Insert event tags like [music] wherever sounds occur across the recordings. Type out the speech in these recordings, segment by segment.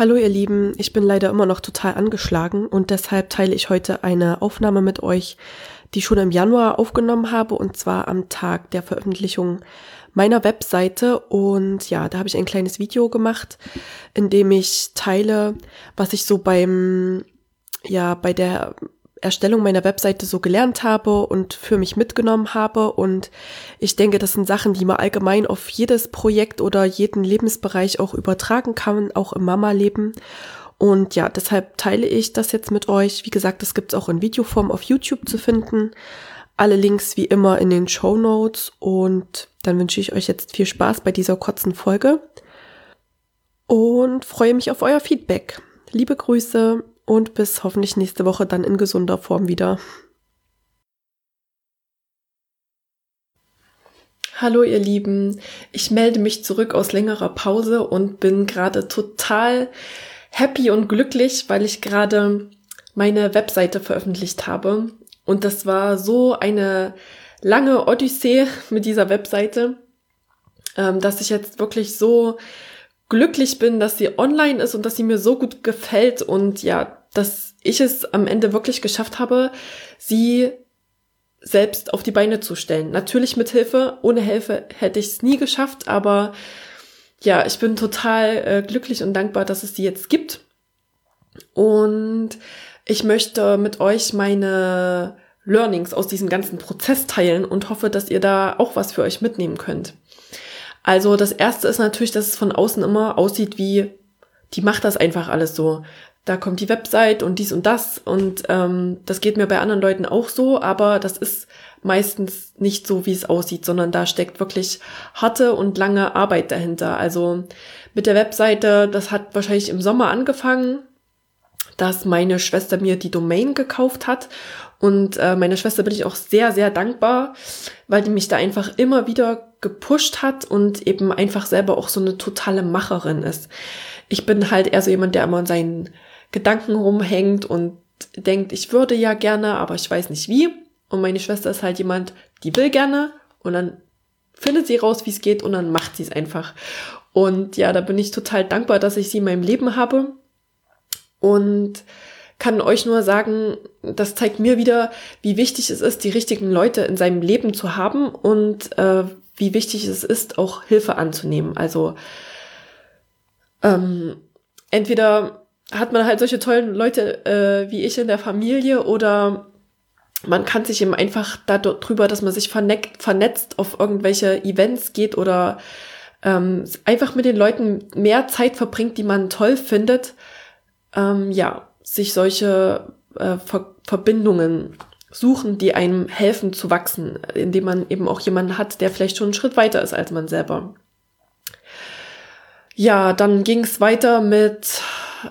Hallo ihr Lieben, ich bin leider immer noch total angeschlagen und deshalb teile ich heute eine Aufnahme mit euch, die ich schon im Januar aufgenommen habe und zwar am Tag der Veröffentlichung meiner Webseite. Und ja, da habe ich ein kleines Video gemacht, in dem ich teile, was ich so beim ja, bei der Erstellung meiner Webseite so gelernt habe und für mich mitgenommen habe. Und ich denke, das sind Sachen, die man allgemein auf jedes Projekt oder jeden Lebensbereich auch übertragen kann, auch im Mama-Leben. Und ja, deshalb teile ich das jetzt mit euch. Wie gesagt, das gibt es auch in Videoform auf YouTube zu finden. Alle Links wie immer in den Show Notes. Und dann wünsche ich euch jetzt viel Spaß bei dieser kurzen Folge und freue mich auf euer Feedback. Liebe Grüße und bis hoffentlich nächste Woche dann in gesunder Form wieder. Hallo ihr Lieben, ich melde mich zurück aus längerer Pause und bin gerade total happy und glücklich, weil ich gerade meine Webseite veröffentlicht habe. Und das war so eine lange Odyssee [laughs] mit dieser Webseite, ähm, dass ich jetzt wirklich so glücklich bin, dass sie online ist und dass sie mir so gut gefällt und ja, dass ich es am Ende wirklich geschafft habe, sie selbst auf die Beine zu stellen. Natürlich mit Hilfe, ohne Hilfe hätte ich es nie geschafft, aber ja, ich bin total äh, glücklich und dankbar, dass es sie jetzt gibt. Und ich möchte mit euch meine Learnings aus diesem ganzen Prozess teilen und hoffe, dass ihr da auch was für euch mitnehmen könnt. Also das erste ist natürlich, dass es von außen immer aussieht wie, die macht das einfach alles so da kommt die Website und dies und das und ähm, das geht mir bei anderen Leuten auch so, aber das ist meistens nicht so, wie es aussieht, sondern da steckt wirklich harte und lange Arbeit dahinter. Also mit der Webseite, das hat wahrscheinlich im Sommer angefangen, dass meine Schwester mir die Domain gekauft hat und äh, meiner Schwester bin ich auch sehr, sehr dankbar, weil die mich da einfach immer wieder gepusht hat und eben einfach selber auch so eine totale Macherin ist. Ich bin halt eher so jemand, der immer seinen Gedanken rumhängt und denkt, ich würde ja gerne, aber ich weiß nicht wie. Und meine Schwester ist halt jemand, die will gerne und dann findet sie raus, wie es geht und dann macht sie es einfach. Und ja, da bin ich total dankbar, dass ich sie in meinem Leben habe und kann euch nur sagen, das zeigt mir wieder, wie wichtig es ist, die richtigen Leute in seinem Leben zu haben und äh, wie wichtig es ist, auch Hilfe anzunehmen. Also ähm, entweder hat man halt solche tollen Leute äh, wie ich in der Familie oder man kann sich eben einfach darüber, dass man sich vernetzt, vernetzt auf irgendwelche Events geht oder ähm, einfach mit den Leuten mehr Zeit verbringt, die man toll findet, ähm, ja, sich solche äh, Ver Verbindungen suchen, die einem helfen zu wachsen, indem man eben auch jemanden hat, der vielleicht schon einen Schritt weiter ist als man selber. Ja, dann ging es weiter mit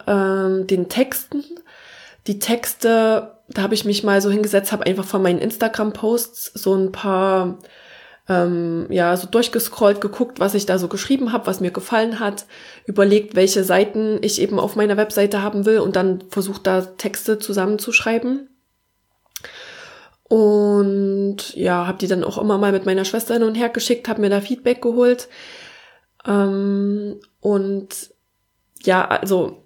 ähm, den Texten. Die Texte, da habe ich mich mal so hingesetzt, habe einfach von meinen Instagram-Posts so ein paar ähm, ja so durchgescrollt, geguckt, was ich da so geschrieben habe, was mir gefallen hat, überlegt, welche Seiten ich eben auf meiner Webseite haben will und dann versucht da Texte zusammenzuschreiben. Und ja, habe die dann auch immer mal mit meiner Schwester hin und her geschickt, habe mir da Feedback geholt. Ähm, und ja, also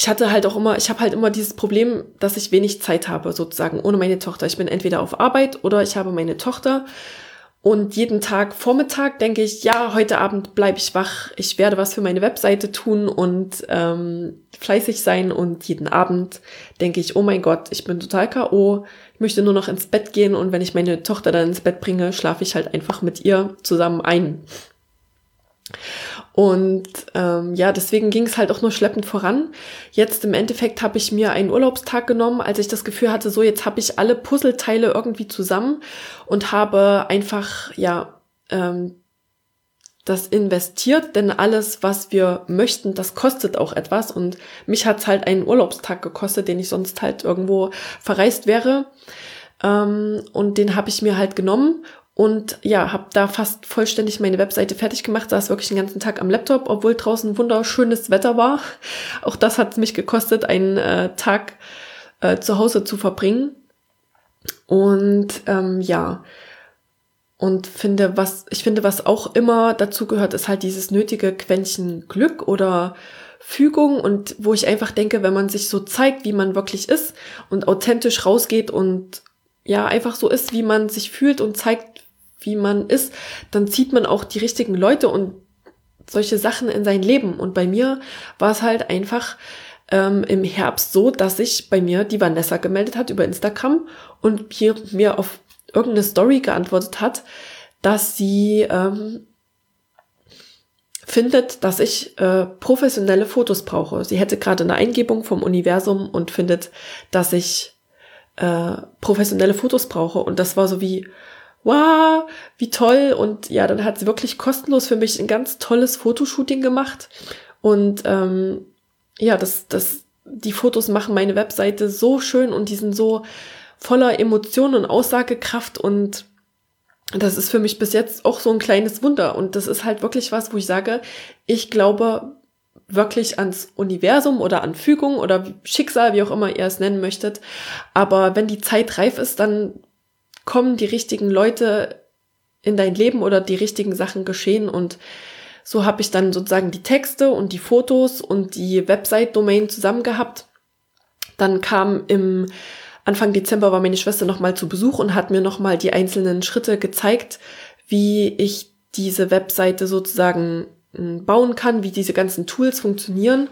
ich hatte halt auch immer, ich habe halt immer dieses Problem, dass ich wenig Zeit habe, sozusagen, ohne meine Tochter. Ich bin entweder auf Arbeit oder ich habe meine Tochter. Und jeden Tag Vormittag denke ich, ja, heute Abend bleibe ich wach, ich werde was für meine Webseite tun und ähm, fleißig sein. Und jeden Abend denke ich, oh mein Gott, ich bin total KO, ich möchte nur noch ins Bett gehen und wenn ich meine Tochter dann ins Bett bringe, schlafe ich halt einfach mit ihr zusammen ein. Und ähm, ja, deswegen ging es halt auch nur schleppend voran. Jetzt im Endeffekt habe ich mir einen Urlaubstag genommen, als ich das Gefühl hatte, so jetzt habe ich alle Puzzleteile irgendwie zusammen und habe einfach ja ähm, das investiert, denn alles, was wir möchten, das kostet auch etwas. Und mich hat's halt einen Urlaubstag gekostet, den ich sonst halt irgendwo verreist wäre. Ähm, und den habe ich mir halt genommen und ja, habe da fast vollständig meine Webseite fertig gemacht, saß wirklich den ganzen Tag am Laptop, obwohl draußen wunderschönes Wetter war. [laughs] Auch das hat mich gekostet, einen äh, Tag äh, zu Hause zu verbringen. Und ähm, ja, und finde, was, ich finde, was auch immer dazu gehört, ist halt dieses nötige Quäntchen Glück oder Fügung und wo ich einfach denke, wenn man sich so zeigt, wie man wirklich ist und authentisch rausgeht und ja, einfach so ist, wie man sich fühlt und zeigt, wie man ist, dann zieht man auch die richtigen Leute und solche Sachen in sein Leben. Und bei mir war es halt einfach ähm, im Herbst so, dass sich bei mir die Vanessa gemeldet hat über Instagram und hier mir auf irgendeine Story geantwortet hat, dass sie ähm, findet, dass ich äh, professionelle Fotos brauche. Sie hätte gerade eine Eingebung vom Universum und findet, dass ich äh, professionelle Fotos brauche. Und das war so wie, wow, wie toll. Und ja, dann hat sie wirklich kostenlos für mich ein ganz tolles Fotoshooting gemacht. Und ähm, ja, das, das, die Fotos machen meine Webseite so schön und die sind so voller Emotionen und Aussagekraft und das ist für mich bis jetzt auch so ein kleines Wunder. Und das ist halt wirklich was, wo ich sage, ich glaube wirklich ans Universum oder an Fügung oder Schicksal, wie auch immer ihr es nennen möchtet. Aber wenn die Zeit reif ist, dann kommen die richtigen Leute in dein Leben oder die richtigen Sachen geschehen und so habe ich dann sozusagen die Texte und die Fotos und die Website-Domain zusammen gehabt. Dann kam im Anfang Dezember war meine Schwester nochmal zu Besuch und hat mir nochmal die einzelnen Schritte gezeigt, wie ich diese Webseite sozusagen bauen kann, wie diese ganzen Tools funktionieren.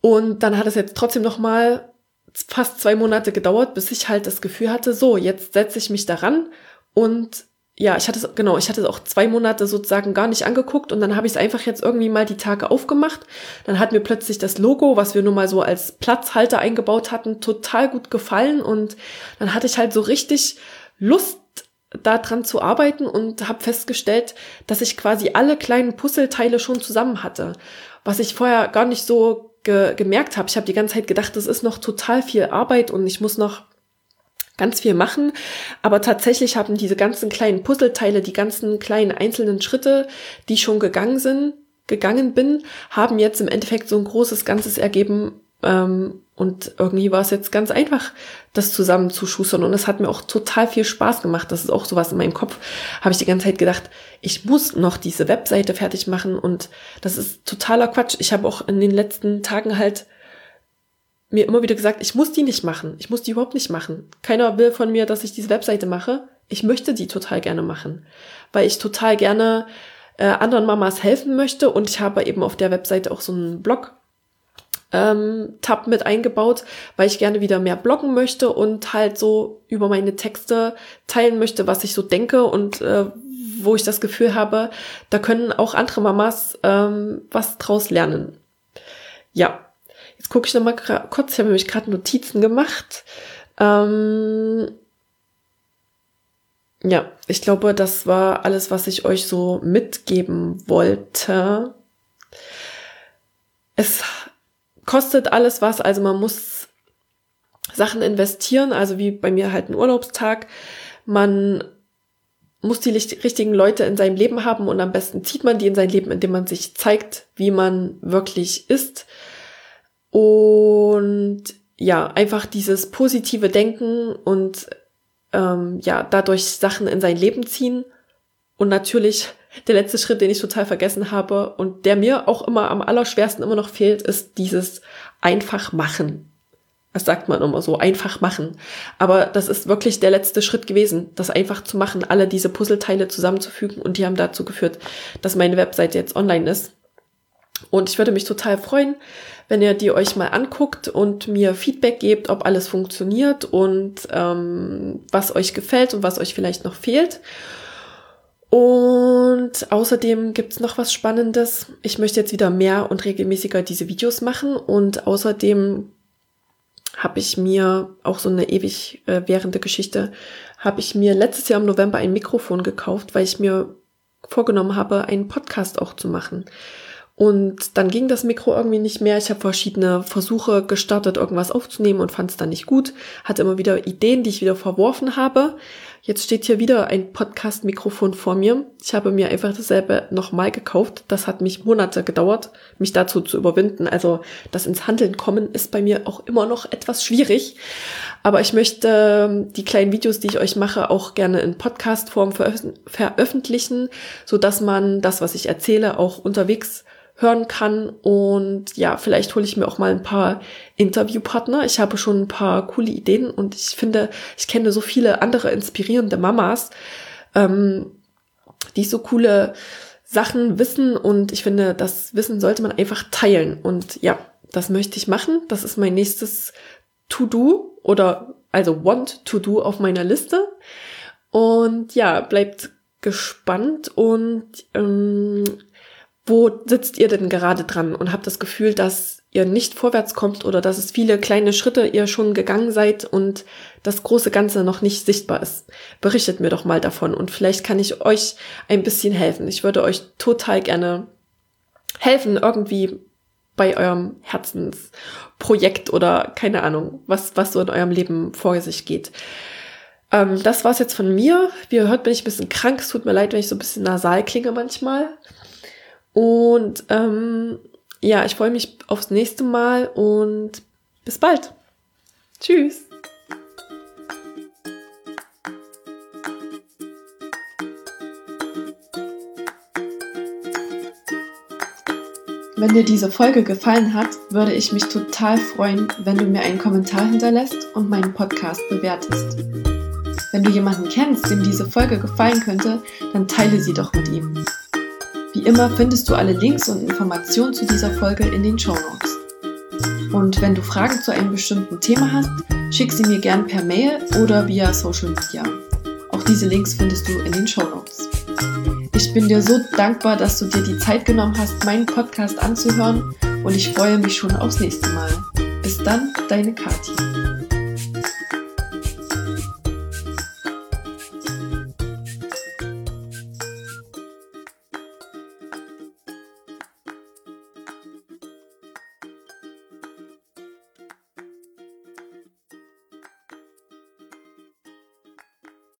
Und dann hat es jetzt trotzdem nochmal fast zwei Monate gedauert, bis ich halt das Gefühl hatte, so, jetzt setze ich mich daran und ja, ich hatte es, genau, ich hatte es auch zwei Monate sozusagen gar nicht angeguckt und dann habe ich es einfach jetzt irgendwie mal die Tage aufgemacht. Dann hat mir plötzlich das Logo, was wir nun mal so als Platzhalter eingebaut hatten, total gut gefallen und dann hatte ich halt so richtig Lust daran zu arbeiten und habe festgestellt, dass ich quasi alle kleinen Puzzleteile schon zusammen hatte, was ich vorher gar nicht so ge gemerkt habe. Ich habe die ganze Zeit gedacht, das ist noch total viel Arbeit und ich muss noch ganz viel machen. Aber tatsächlich haben diese ganzen kleinen Puzzleteile, die ganzen kleinen einzelnen Schritte, die schon gegangen sind, gegangen bin, haben jetzt im Endeffekt so ein großes Ganzes ergeben. Ähm, und irgendwie war es jetzt ganz einfach, das zusammenzuschustern. Und es hat mir auch total viel Spaß gemacht. Das ist auch sowas in meinem Kopf. Habe ich die ganze Zeit gedacht, ich muss noch diese Webseite fertig machen. Und das ist totaler Quatsch. Ich habe auch in den letzten Tagen halt mir immer wieder gesagt, ich muss die nicht machen. Ich muss die überhaupt nicht machen. Keiner will von mir, dass ich diese Webseite mache. Ich möchte die total gerne machen, weil ich total gerne äh, anderen Mamas helfen möchte und ich habe eben auf der Webseite auch so einen Blog ähm, Tab mit eingebaut, weil ich gerne wieder mehr bloggen möchte und halt so über meine Texte teilen möchte, was ich so denke und äh, wo ich das Gefühl habe, da können auch andere Mamas ähm, was draus lernen. Ja, Jetzt gucke ich noch mal kurz, ich habe nämlich gerade Notizen gemacht. Ähm, ja, ich glaube, das war alles, was ich euch so mitgeben wollte. Es kostet alles was, also man muss Sachen investieren, also wie bei mir halt ein Urlaubstag. Man muss die richtigen Leute in seinem Leben haben und am besten zieht man die in sein Leben, indem man sich zeigt, wie man wirklich ist. Und ja, einfach dieses positive Denken und ähm, ja, dadurch Sachen in sein Leben ziehen. Und natürlich der letzte Schritt, den ich total vergessen habe und der mir auch immer am allerschwersten immer noch fehlt, ist dieses einfach machen. Das sagt man immer so, einfach machen. Aber das ist wirklich der letzte Schritt gewesen, das einfach zu machen, alle diese Puzzleteile zusammenzufügen und die haben dazu geführt, dass meine Webseite jetzt online ist. Und ich würde mich total freuen, wenn ihr die euch mal anguckt und mir Feedback gebt, ob alles funktioniert und ähm, was euch gefällt und was euch vielleicht noch fehlt. Und außerdem gibt's noch was Spannendes. Ich möchte jetzt wieder mehr und regelmäßiger diese Videos machen und außerdem habe ich mir auch so eine ewig äh, währende Geschichte, habe ich mir letztes Jahr im November ein Mikrofon gekauft, weil ich mir vorgenommen habe, einen Podcast auch zu machen. Und dann ging das Mikro irgendwie nicht mehr. Ich habe verschiedene Versuche gestartet, irgendwas aufzunehmen und fand es dann nicht gut. Hatte immer wieder Ideen, die ich wieder verworfen habe. Jetzt steht hier wieder ein Podcast-Mikrofon vor mir. Ich habe mir einfach dasselbe nochmal gekauft. Das hat mich Monate gedauert, mich dazu zu überwinden. Also das ins Handeln kommen ist bei mir auch immer noch etwas schwierig. Aber ich möchte ähm, die kleinen Videos, die ich euch mache, auch gerne in Podcast-Form veröffentlichen, so dass man das, was ich erzähle, auch unterwegs hören kann. Und ja, vielleicht hole ich mir auch mal ein paar Interviewpartner. Ich habe schon ein paar coole Ideen und ich finde, ich kenne so viele andere inspirierende Mamas, ähm, die so coole Sachen wissen und ich finde, das Wissen sollte man einfach teilen. Und ja, das möchte ich machen. Das ist mein nächstes To-Do oder also Want to Do auf meiner Liste. Und ja, bleibt gespannt und ähm, wo sitzt ihr denn gerade dran und habt das Gefühl, dass ihr nicht vorwärts kommt oder dass es viele kleine Schritte ihr schon gegangen seid und das große Ganze noch nicht sichtbar ist? Berichtet mir doch mal davon und vielleicht kann ich euch ein bisschen helfen. Ich würde euch total gerne helfen, irgendwie bei eurem Herzensprojekt oder keine Ahnung, was, was so in eurem Leben vor sich geht. Ähm, das war's jetzt von mir. Wie ihr hört, bin ich ein bisschen krank. Es tut mir leid, wenn ich so ein bisschen nasal klinge manchmal. Und ähm, ja, ich freue mich aufs nächste Mal und bis bald. Tschüss. Wenn dir diese Folge gefallen hat, würde ich mich total freuen, wenn du mir einen Kommentar hinterlässt und meinen Podcast bewertest. Wenn du jemanden kennst, dem diese Folge gefallen könnte, dann teile sie doch mit ihm. Wie immer findest du alle Links und Informationen zu dieser Folge in den Show Notes. Und wenn du Fragen zu einem bestimmten Thema hast, schick sie mir gern per Mail oder via Social Media. Auch diese Links findest du in den Show Notes. Ich bin dir so dankbar, dass du dir die Zeit genommen hast, meinen Podcast anzuhören und ich freue mich schon aufs nächste Mal. Bis dann, deine Kathi.